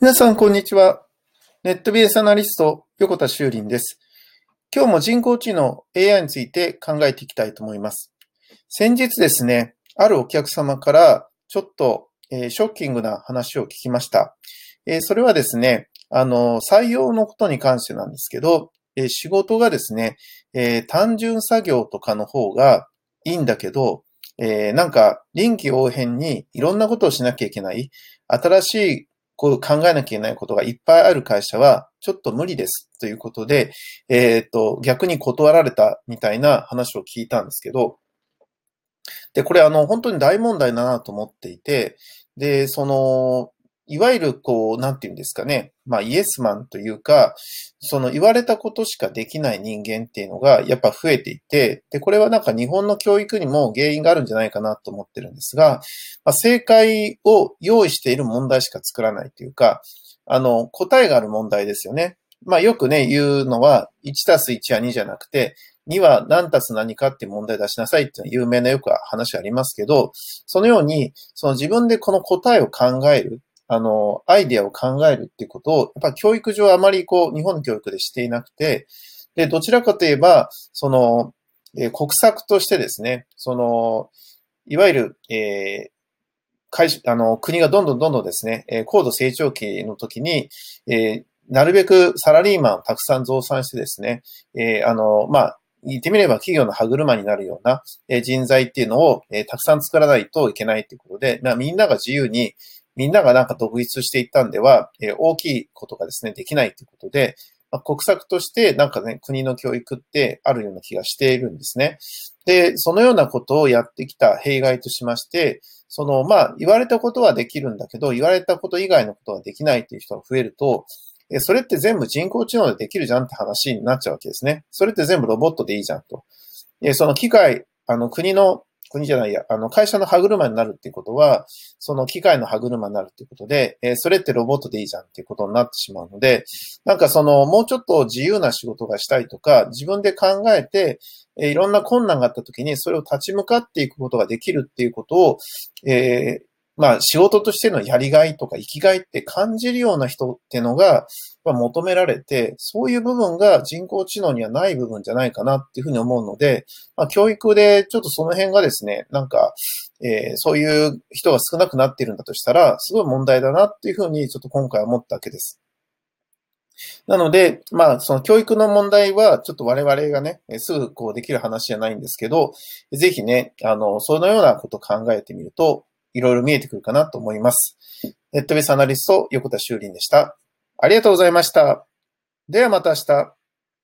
皆さん、こんにちは。ネットビジネスアナリスト、横田修林です。今日も人工知能 AI について考えていきたいと思います。先日ですね、あるお客様からちょっと、えー、ショッキングな話を聞きました。えー、それはですね、あの、採用のことに関してなんですけど、えー、仕事がですね、え単純作業とかの方がいいんだけど、えなんか臨機応変にいろんなことをしなきゃいけない。新しいこう考えなきゃいけないことがいっぱいある会社は、ちょっと無理ですということで、えっ、ー、と、逆に断られたみたいな話を聞いたんですけど、で、これあの、本当に大問題だなと思っていて、で、その、いわゆるこう、なんていうんですかね。まあ、イエスマンというか、その言われたことしかできない人間っていうのがやっぱ増えていて、で、これはなんか日本の教育にも原因があるんじゃないかなと思ってるんですが、まあ、正解を用意している問題しか作らないというか、あの、答えがある問題ですよね。まあ、よくね、言うのは、1たす1は2じゃなくて、2は何たす何かっていう問題出しなさいっていうのは有名なよく話ありますけど、そのように、その自分でこの答えを考える。あの、アイデアを考えるっていうことを、やっぱ教育上あまりこう、日本の教育でしていなくて、で、どちらかといえば、その、えー、国策としてですね、その、いわゆる、えー、会社あの、国がどんどんどんどんですね、えー、高度成長期の時に、えー、なるべくサラリーマンをたくさん増産してですね、えー、あの、まあ、言ってみれば企業の歯車になるような人材っていうのをたくさん作らないといけないということで、まあ、みんなが自由にみんながなんか独立していったんでは、えー、大きいことがですね、できないということで、まあ、国策としてなんかね、国の教育ってあるような気がしているんですね。で、そのようなことをやってきた弊害としまして、その、まあ、言われたことはできるんだけど、言われたこと以外のことはできないっていう人が増えると、えそれって全部人工知能でできるじゃんって話になっちゃうわけですね。それって全部ロボットでいいじゃんと。えその機械、あの国の国じゃないや、あの、会社の歯車になるっていうことは、その機械の歯車になるっていうことで、えー、それってロボットでいいじゃんっていうことになってしまうので、なんかその、もうちょっと自由な仕事がしたいとか、自分で考えて、えー、いろんな困難があった時にそれを立ち向かっていくことができるっていうことを、えー、まあ仕事としてのやりがいとか生きがいって感じるような人ってのが求められて、そういう部分が人工知能にはない部分じゃないかなっていうふうに思うので、まあ教育でちょっとその辺がですね、なんか、えー、そういう人が少なくなっているんだとしたら、すごい問題だなっていうふうにちょっと今回思ったわけです。なので、まあ、その教育の問題は、ちょっと我々がね、すぐこうできる話じゃないんですけど、ぜひね、あの、そのようなことを考えてみると、いろいろ見えてくるかなと思います。ネットベースアナリスト、横田修林でした。ありがとうございました。ではまた明日。